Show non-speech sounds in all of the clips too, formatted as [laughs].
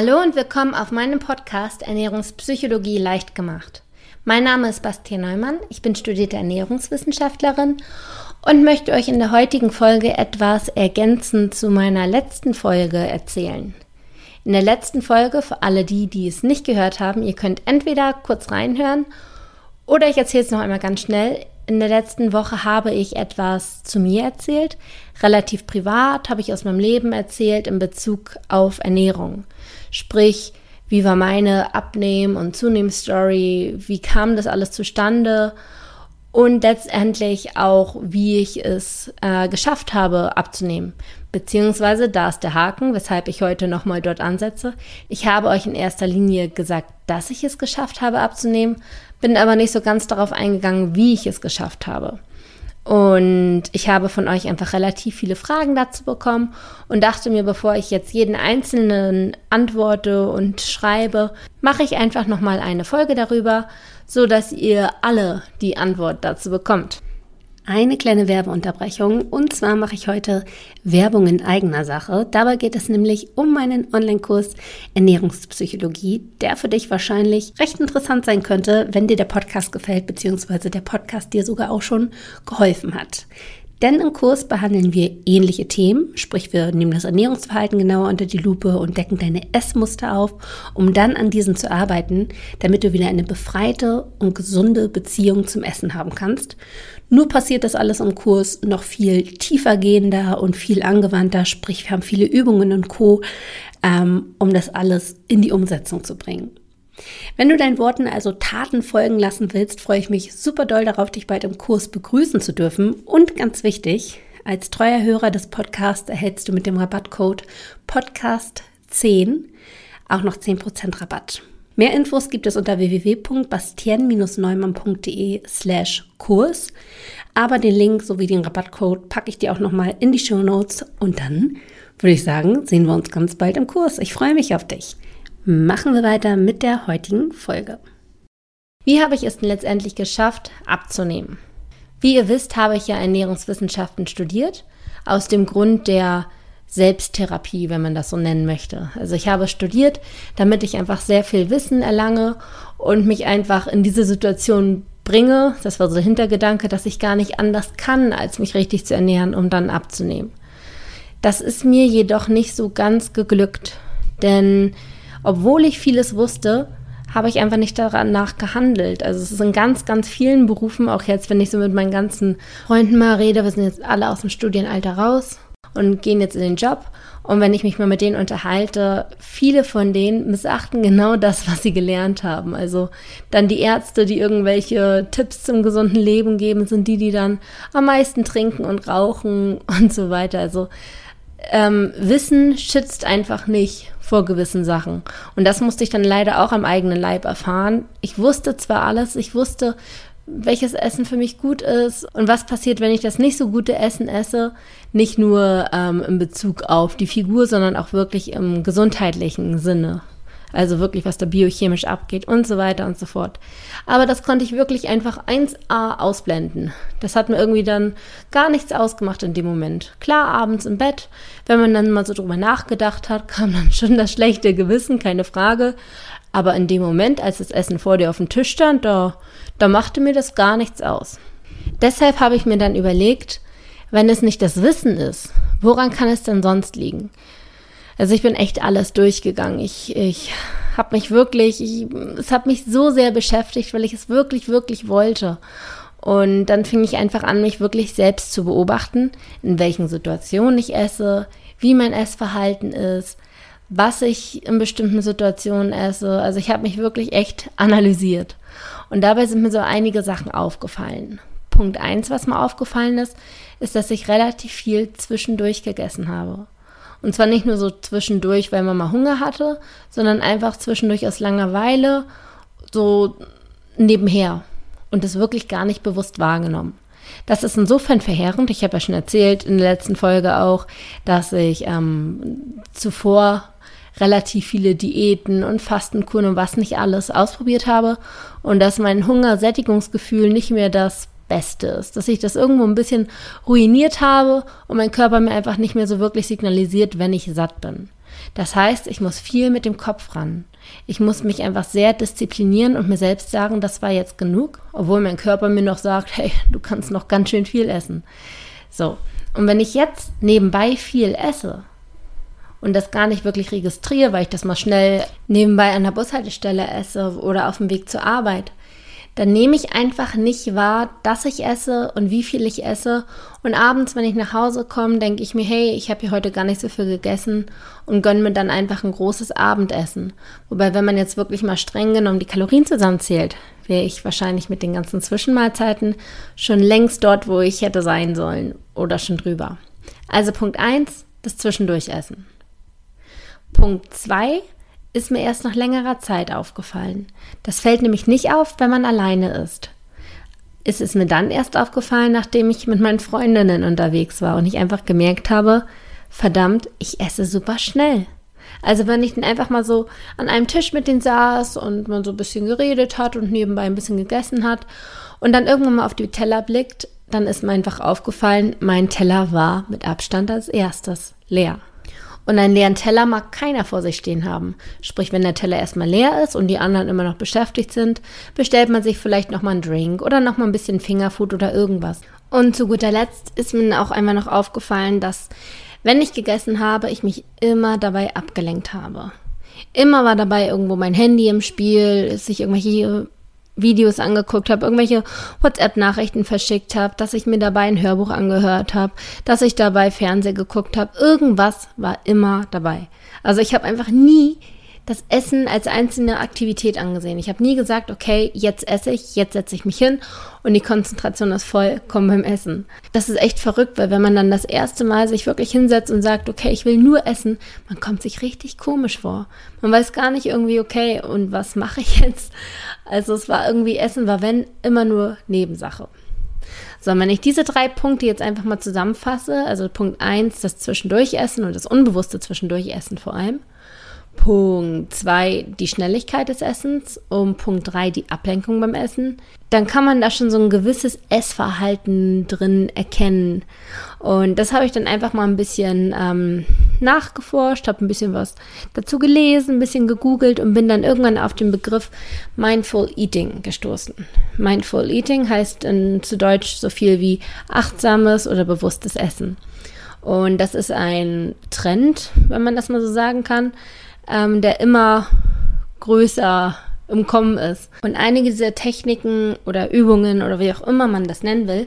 Hallo und willkommen auf meinem Podcast Ernährungspsychologie leicht gemacht. Mein Name ist Bastian Neumann, ich bin studierte Ernährungswissenschaftlerin und möchte euch in der heutigen Folge etwas ergänzend zu meiner letzten Folge erzählen. In der letzten Folge, für alle die, die es nicht gehört haben, ihr könnt entweder kurz reinhören oder ich erzähle es noch einmal ganz schnell. In der letzten Woche habe ich etwas zu mir erzählt. Relativ privat habe ich aus meinem Leben erzählt in Bezug auf Ernährung. Sprich, wie war meine Abnehmen- und Zunehmstory? Wie kam das alles zustande? Und letztendlich auch, wie ich es äh, geschafft habe, abzunehmen. Beziehungsweise, da ist der Haken, weshalb ich heute nochmal dort ansetze. Ich habe euch in erster Linie gesagt, dass ich es geschafft habe, abzunehmen, bin aber nicht so ganz darauf eingegangen, wie ich es geschafft habe. Und ich habe von euch einfach relativ viele Fragen dazu bekommen und dachte mir, bevor ich jetzt jeden einzelnen antworte und schreibe, mache ich einfach nochmal eine Folge darüber, so dass ihr alle die Antwort dazu bekommt eine kleine Werbeunterbrechung. Und zwar mache ich heute Werbung in eigener Sache. Dabei geht es nämlich um meinen Online-Kurs Ernährungspsychologie, der für dich wahrscheinlich recht interessant sein könnte, wenn dir der Podcast gefällt, beziehungsweise der Podcast dir sogar auch schon geholfen hat. Denn im Kurs behandeln wir ähnliche Themen, sprich wir nehmen das Ernährungsverhalten genauer unter die Lupe und decken deine Essmuster auf, um dann an diesen zu arbeiten, damit du wieder eine befreite und gesunde Beziehung zum Essen haben kannst. Nur passiert das alles im Kurs noch viel tiefer gehender und viel angewandter, sprich wir haben viele Übungen und Co, ähm, um das alles in die Umsetzung zu bringen. Wenn du deinen Worten also Taten folgen lassen willst, freue ich mich super doll darauf, dich bald im Kurs begrüßen zu dürfen. Und ganz wichtig, als treuer Hörer des Podcasts erhältst du mit dem Rabattcode Podcast10 auch noch 10% Rabatt. Mehr Infos gibt es unter www.bastien-neumann.de slash Kurs. Aber den Link sowie den Rabattcode packe ich dir auch nochmal in die Show Notes und dann würde ich sagen, sehen wir uns ganz bald im Kurs. Ich freue mich auf dich machen wir weiter mit der heutigen Folge. Wie habe ich es denn letztendlich geschafft, abzunehmen? Wie ihr wisst, habe ich ja Ernährungswissenschaften studiert, aus dem Grund der Selbsttherapie, wenn man das so nennen möchte. Also ich habe studiert, damit ich einfach sehr viel Wissen erlange und mich einfach in diese Situation bringe. Das war so der Hintergedanke, dass ich gar nicht anders kann, als mich richtig zu ernähren, um dann abzunehmen. Das ist mir jedoch nicht so ganz geglückt, denn obwohl ich vieles wusste, habe ich einfach nicht danach gehandelt. Also es ist in ganz, ganz vielen Berufen, auch jetzt, wenn ich so mit meinen ganzen Freunden mal rede, wir sind jetzt alle aus dem Studienalter raus und gehen jetzt in den Job. Und wenn ich mich mal mit denen unterhalte, viele von denen missachten genau das, was sie gelernt haben. Also dann die Ärzte, die irgendwelche Tipps zum gesunden Leben geben, sind die, die dann am meisten trinken und rauchen [laughs] und so weiter. Also ähm, Wissen schützt einfach nicht vor gewissen Sachen. Und das musste ich dann leider auch am eigenen Leib erfahren. Ich wusste zwar alles, ich wusste, welches Essen für mich gut ist und was passiert, wenn ich das nicht so gute Essen esse. Nicht nur ähm, in Bezug auf die Figur, sondern auch wirklich im gesundheitlichen Sinne. Also wirklich, was da biochemisch abgeht und so weiter und so fort. Aber das konnte ich wirklich einfach 1a ausblenden. Das hat mir irgendwie dann gar nichts ausgemacht in dem Moment. Klar, abends im Bett, wenn man dann mal so drüber nachgedacht hat, [laughs] kam dann schon das schlechte Gewissen, keine Frage. Aber in dem Moment, als das Essen vor dir auf dem Tisch stand, da, da machte mir das gar nichts aus. Deshalb habe ich mir dann überlegt, wenn es nicht das Wissen ist, woran kann es denn sonst liegen? Also ich bin echt alles durchgegangen. Ich, ich habe mich wirklich, ich, es hat mich so sehr beschäftigt, weil ich es wirklich, wirklich wollte. Und dann fing ich einfach an, mich wirklich selbst zu beobachten, in welchen Situationen ich esse, wie mein Essverhalten ist, was ich in bestimmten Situationen esse. Also ich habe mich wirklich echt analysiert. Und dabei sind mir so einige Sachen aufgefallen. Punkt eins, was mir aufgefallen ist, ist, dass ich relativ viel zwischendurch gegessen habe. Und zwar nicht nur so zwischendurch, weil man mal Hunger hatte, sondern einfach zwischendurch aus Langeweile, so nebenher. Und das wirklich gar nicht bewusst wahrgenommen. Das ist insofern verheerend. Ich habe ja schon erzählt in der letzten Folge auch, dass ich ähm, zuvor relativ viele Diäten und Fastenkuren und was nicht alles ausprobiert habe und dass mein Hungersättigungsgefühl nicht mehr das Beste ist. Dass ich das irgendwo ein bisschen ruiniert habe und mein Körper mir einfach nicht mehr so wirklich signalisiert, wenn ich satt bin. Das heißt, ich muss viel mit dem Kopf ran. Ich muss mich einfach sehr disziplinieren und mir selbst sagen, das war jetzt genug, obwohl mein Körper mir noch sagt, hey, du kannst noch ganz schön viel essen. So. Und wenn ich jetzt nebenbei viel esse und das gar nicht wirklich registriere, weil ich das mal schnell nebenbei an der Bushaltestelle esse oder auf dem Weg zur Arbeit, dann nehme ich einfach nicht wahr, dass ich esse und wie viel ich esse. Und abends, wenn ich nach Hause komme, denke ich mir, hey, ich habe hier heute gar nicht so viel gegessen und gönne mir dann einfach ein großes Abendessen. Wobei, wenn man jetzt wirklich mal streng genommen die Kalorien zusammenzählt, wäre ich wahrscheinlich mit den ganzen Zwischenmahlzeiten schon längst dort, wo ich hätte sein sollen oder schon drüber. Also Punkt 1, das Zwischendurchessen. Punkt 2, ist mir erst nach längerer Zeit aufgefallen. Das fällt nämlich nicht auf, wenn man alleine ist. Es ist mir dann erst aufgefallen, nachdem ich mit meinen Freundinnen unterwegs war und ich einfach gemerkt habe, verdammt, ich esse super schnell. Also wenn ich dann einfach mal so an einem Tisch mit denen saß und man so ein bisschen geredet hat und nebenbei ein bisschen gegessen hat und dann irgendwann mal auf die Teller blickt, dann ist mir einfach aufgefallen, mein Teller war mit Abstand als erstes leer. Und einen leeren Teller mag keiner vor sich stehen haben. Sprich, wenn der Teller erstmal leer ist und die anderen immer noch beschäftigt sind, bestellt man sich vielleicht nochmal einen Drink oder nochmal ein bisschen Fingerfood oder irgendwas. Und zu guter Letzt ist mir auch einmal noch aufgefallen, dass wenn ich gegessen habe, ich mich immer dabei abgelenkt habe. Immer war dabei irgendwo mein Handy im Spiel, sich irgendwelche Videos angeguckt habe, irgendwelche WhatsApp-Nachrichten verschickt habe, dass ich mir dabei ein Hörbuch angehört habe, dass ich dabei Fernseh geguckt habe. Irgendwas war immer dabei. Also ich habe einfach nie das Essen als einzelne Aktivität angesehen. Ich habe nie gesagt, okay, jetzt esse ich, jetzt setze ich mich hin und die Konzentration ist vollkommen beim Essen. Das ist echt verrückt, weil wenn man dann das erste Mal sich wirklich hinsetzt und sagt, okay, ich will nur essen, man kommt sich richtig komisch vor. Man weiß gar nicht irgendwie, okay, und was mache ich jetzt? Also es war irgendwie, Essen war, wenn, immer nur Nebensache. So, wenn ich diese drei Punkte jetzt einfach mal zusammenfasse, also Punkt 1, das Zwischendurchessen und das unbewusste Zwischendurchessen vor allem. Punkt 2 die Schnelligkeit des Essens und Punkt 3 die Ablenkung beim Essen, dann kann man da schon so ein gewisses Essverhalten drin erkennen. Und das habe ich dann einfach mal ein bisschen ähm, nachgeforscht, habe ein bisschen was dazu gelesen, ein bisschen gegoogelt und bin dann irgendwann auf den Begriff Mindful Eating gestoßen. Mindful Eating heißt in, zu Deutsch so viel wie achtsames oder bewusstes Essen. Und das ist ein Trend, wenn man das mal so sagen kann ähm, der immer größer im Kommen ist. Und einige dieser Techniken oder Übungen oder wie auch immer man das nennen will,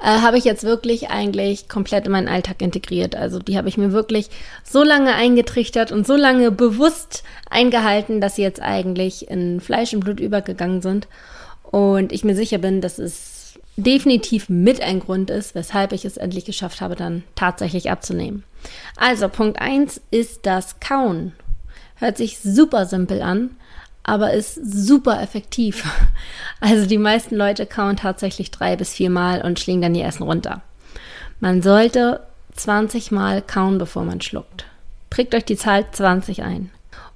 äh, habe ich jetzt wirklich eigentlich komplett in meinen Alltag integriert. Also die habe ich mir wirklich so lange eingetrichtert und so lange bewusst eingehalten, dass sie jetzt eigentlich in Fleisch und Blut übergegangen sind. Und ich mir sicher bin, dass es definitiv mit ein Grund ist, weshalb ich es endlich geschafft habe, dann tatsächlich abzunehmen. Also Punkt 1 ist das Kauen. Hört sich super simpel an, aber ist super effektiv. [laughs] Also die meisten Leute kauen tatsächlich drei bis vier Mal und schlingen dann ihr Essen runter. Man sollte 20 Mal kauen, bevor man schluckt. Prägt euch die Zahl 20 ein.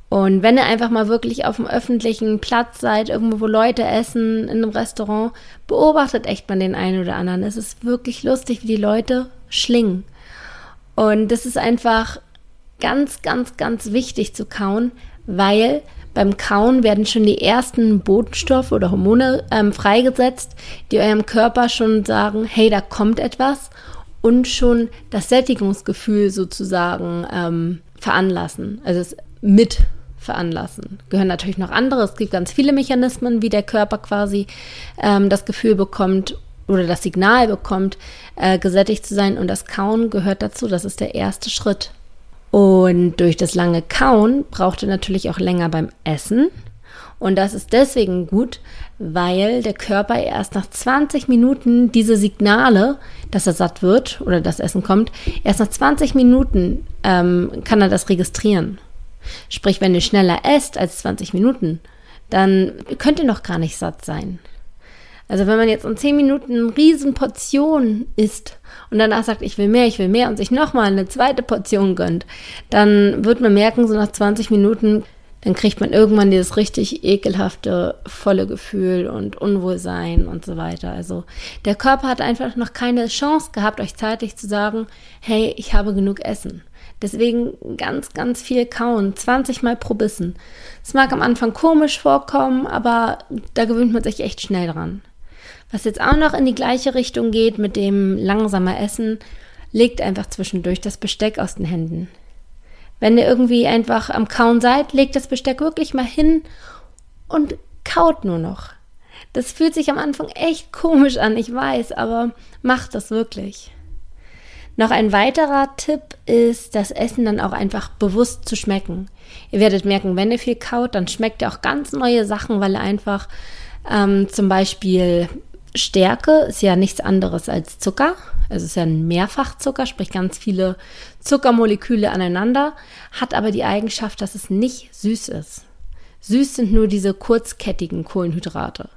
Und wenn ihr einfach mal wirklich auf dem öffentlichen Platz seid, irgendwo wo Leute essen, in einem Restaurant, beobachtet echt mal den einen oder anderen. Es ist wirklich lustig, wie die Leute schlingen. Und das ist einfach ganz, ganz, ganz wichtig zu kauen, weil beim Kauen werden schon die ersten Botenstoffe oder Hormone ähm, freigesetzt, die eurem Körper schon sagen, hey, da kommt etwas und schon das Sättigungsgefühl sozusagen ähm, veranlassen, also es mit veranlassen. Gehören natürlich noch andere. Es gibt ganz viele Mechanismen, wie der Körper quasi ähm, das Gefühl bekommt oder das Signal bekommt, äh, gesättigt zu sein. Und das Kauen gehört dazu. Das ist der erste Schritt. Und durch das lange Kauen braucht er natürlich auch länger beim Essen. Und das ist deswegen gut, weil der Körper erst nach 20 Minuten diese Signale, dass er satt wird oder das Essen kommt, erst nach 20 Minuten ähm, kann er das registrieren. Sprich, wenn ihr schneller esst als 20 Minuten, dann könnt ihr noch gar nicht satt sein. Also wenn man jetzt in 10 Minuten eine riesen Portion isst und danach sagt, ich will mehr, ich will mehr und sich nochmal eine zweite Portion gönnt, dann wird man merken, so nach 20 Minuten, dann kriegt man irgendwann dieses richtig ekelhafte, volle Gefühl und Unwohlsein und so weiter. Also der Körper hat einfach noch keine Chance gehabt, euch zeitlich zu sagen, hey, ich habe genug Essen. Deswegen ganz, ganz viel kauen, 20 Mal pro Bissen. Es mag am Anfang komisch vorkommen, aber da gewöhnt man sich echt schnell dran. Was jetzt auch noch in die gleiche Richtung geht mit dem langsamer Essen, legt einfach zwischendurch das Besteck aus den Händen. Wenn ihr irgendwie einfach am Kauen seid, legt das Besteck wirklich mal hin und kaut nur noch. Das fühlt sich am Anfang echt komisch an, ich weiß, aber macht das wirklich. Noch ein weiterer Tipp ist, das Essen dann auch einfach bewusst zu schmecken. Ihr werdet merken, wenn ihr viel kaut, dann schmeckt ihr auch ganz neue Sachen, weil ihr einfach ähm, zum Beispiel Stärke ist ja nichts anderes als Zucker. Es ist ja ein Mehrfachzucker, sprich ganz viele Zuckermoleküle aneinander, hat aber die Eigenschaft, dass es nicht süß ist. Süß sind nur diese kurzkettigen Kohlenhydrate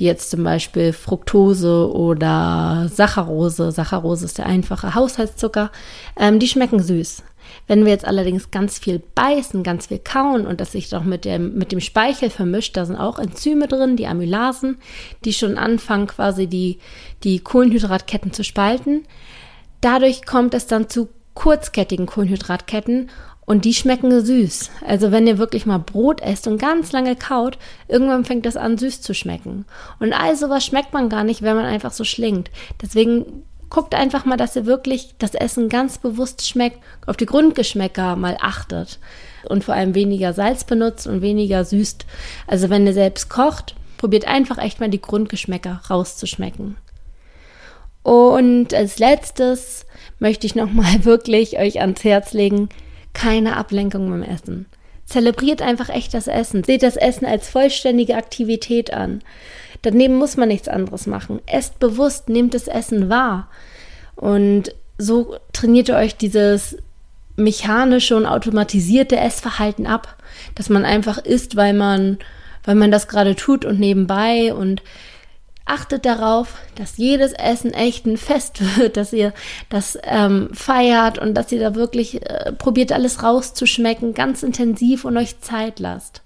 die jetzt zum Beispiel Fructose oder Saccharose, Saccharose ist der einfache Haushaltszucker, ähm, die schmecken süß. Wenn wir jetzt allerdings ganz viel beißen, ganz viel kauen und das sich doch mit dem, mit dem Speichel vermischt, da sind auch Enzyme drin, die Amylasen, die schon anfangen quasi die, die Kohlenhydratketten zu spalten. Dadurch kommt es dann zu kurzkettigen Kohlenhydratketten und die schmecken süß. Also wenn ihr wirklich mal Brot esst und ganz lange kaut, irgendwann fängt das an süß zu schmecken. Und all sowas schmeckt man gar nicht, wenn man einfach so schlingt. Deswegen guckt einfach mal, dass ihr wirklich das Essen ganz bewusst schmeckt, auf die Grundgeschmäcker mal achtet und vor allem weniger Salz benutzt und weniger süßt. Also wenn ihr selbst kocht, probiert einfach echt mal die Grundgeschmäcker rauszuschmecken. Und als letztes möchte ich nochmal [laughs] wirklich euch ans Herz legen, keine Ablenkung beim Essen. Zelebriert einfach echt das Essen. Seht das Essen als vollständige Aktivität an. Daneben muss man nichts anderes machen. Esst bewusst, nehmt das Essen wahr. Und so trainiert ihr euch dieses mechanische und automatisierte Essverhalten ab, dass man einfach isst, weil man, weil man das gerade tut und nebenbei und achtet darauf, dass jedes Essen echt ein Fest [laughs] wird, dass ihr das ähm, feiert und dass ihr da wirklich äh, probiert, alles rauszuschmecken, ganz intensiv und euch Zeit lasst.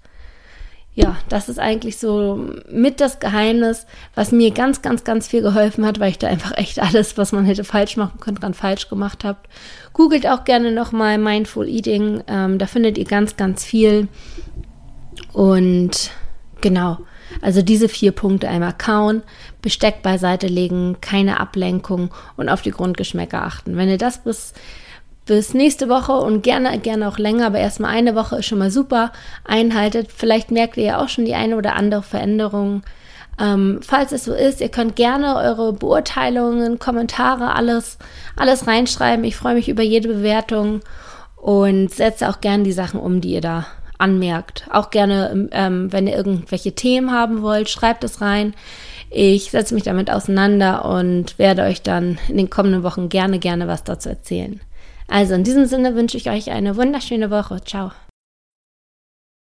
Ja, das ist eigentlich so mit das Geheimnis, was mir ganz, ganz, ganz viel geholfen hat, weil ich da einfach echt alles, was man hätte falsch machen können, dran falsch gemacht habt. Googelt auch gerne nochmal Mindful Eating, ähm, da findet ihr ganz, ganz viel. Und genau, also diese vier Punkte einmal kauen, Besteck beiseite legen, keine Ablenkung und auf die Grundgeschmäcker achten. Wenn ihr das bis bis nächste Woche und gerne, gerne auch länger, aber erstmal eine Woche ist schon mal super, einhaltet. Vielleicht merkt ihr ja auch schon die eine oder andere Veränderung. Ähm, falls es so ist, ihr könnt gerne eure Beurteilungen, Kommentare, alles, alles reinschreiben. Ich freue mich über jede Bewertung und setze auch gerne die Sachen um, die ihr da anmerkt. Auch gerne, ähm, wenn ihr irgendwelche Themen haben wollt, schreibt es rein. Ich setze mich damit auseinander und werde euch dann in den kommenden Wochen gerne, gerne was dazu erzählen. Also in diesem Sinne wünsche ich euch eine wunderschöne Woche. Ciao.